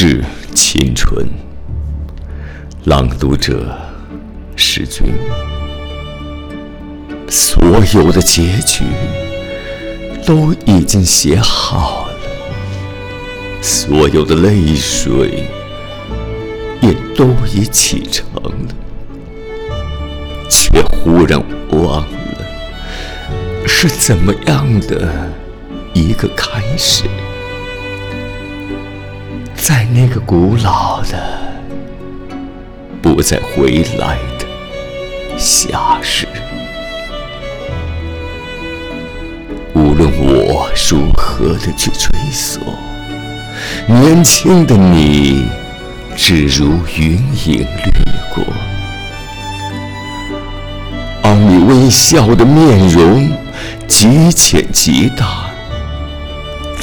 致青春，朗读者是君。所有的结局都已经写好了，所有的泪水也都已启程了，却忽然忘了是怎么样的一个开始。在那个古老的、不再回来的夏日，无论我如何的去追索，年轻的你只如云影掠过，而你微笑的面容极浅极大。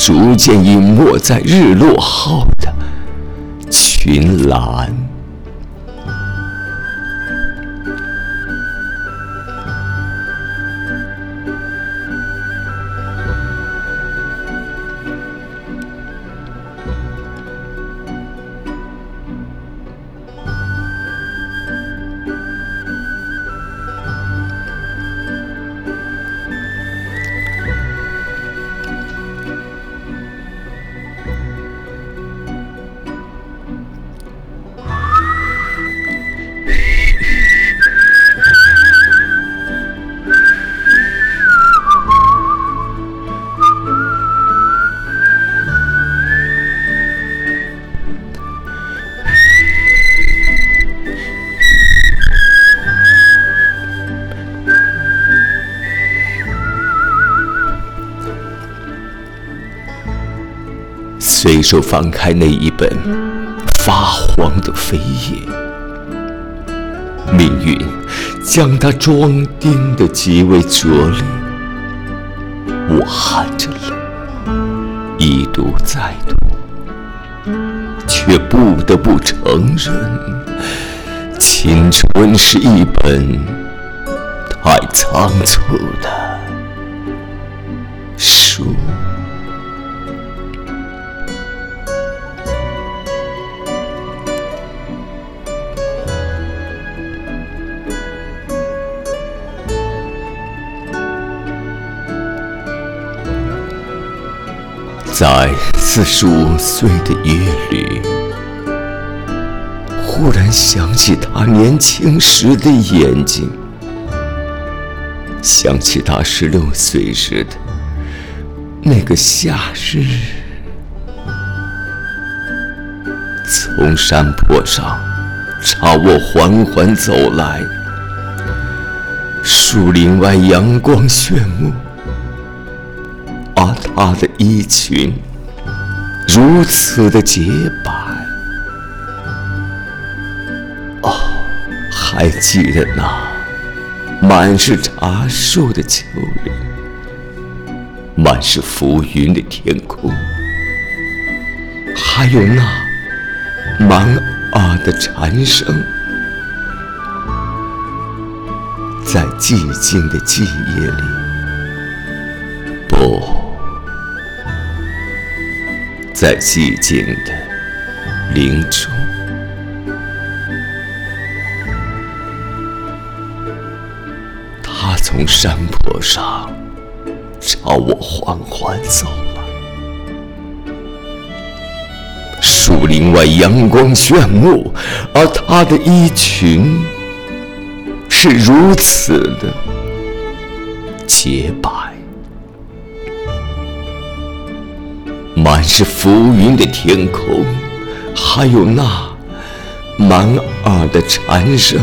逐渐隐没在日落后的群岚。随手翻开那一本发黄的扉页，命运将它装订得极为拙劣。我含着泪一读再读，却不得不承认，青春是一本太仓促的书。在四十五岁的夜里，忽然想起他年轻时的眼睛，想起他十六岁时的那个夏日，从山坡上朝我缓缓走来，树林外阳光炫目。而他的衣裙如此的洁白，哦，还记得那满是茶树的秋日，满是浮云的天空，还有那满耳的蝉声，在寂静的季夜里，不。在寂静的林中，他从山坡上朝我缓缓走来。树林外阳光炫目，而他的衣裙是如此的洁白。满是浮云的天空，还有那满耳的蝉声，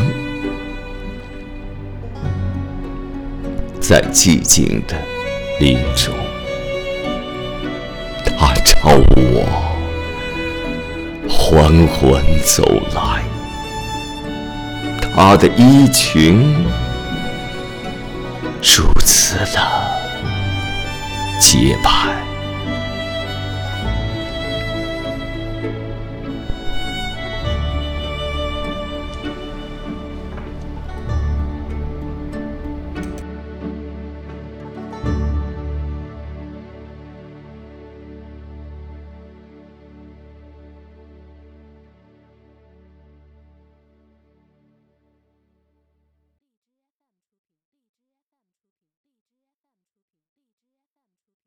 在寂静的林中，他朝我缓缓走来，他的衣裙如此的洁白。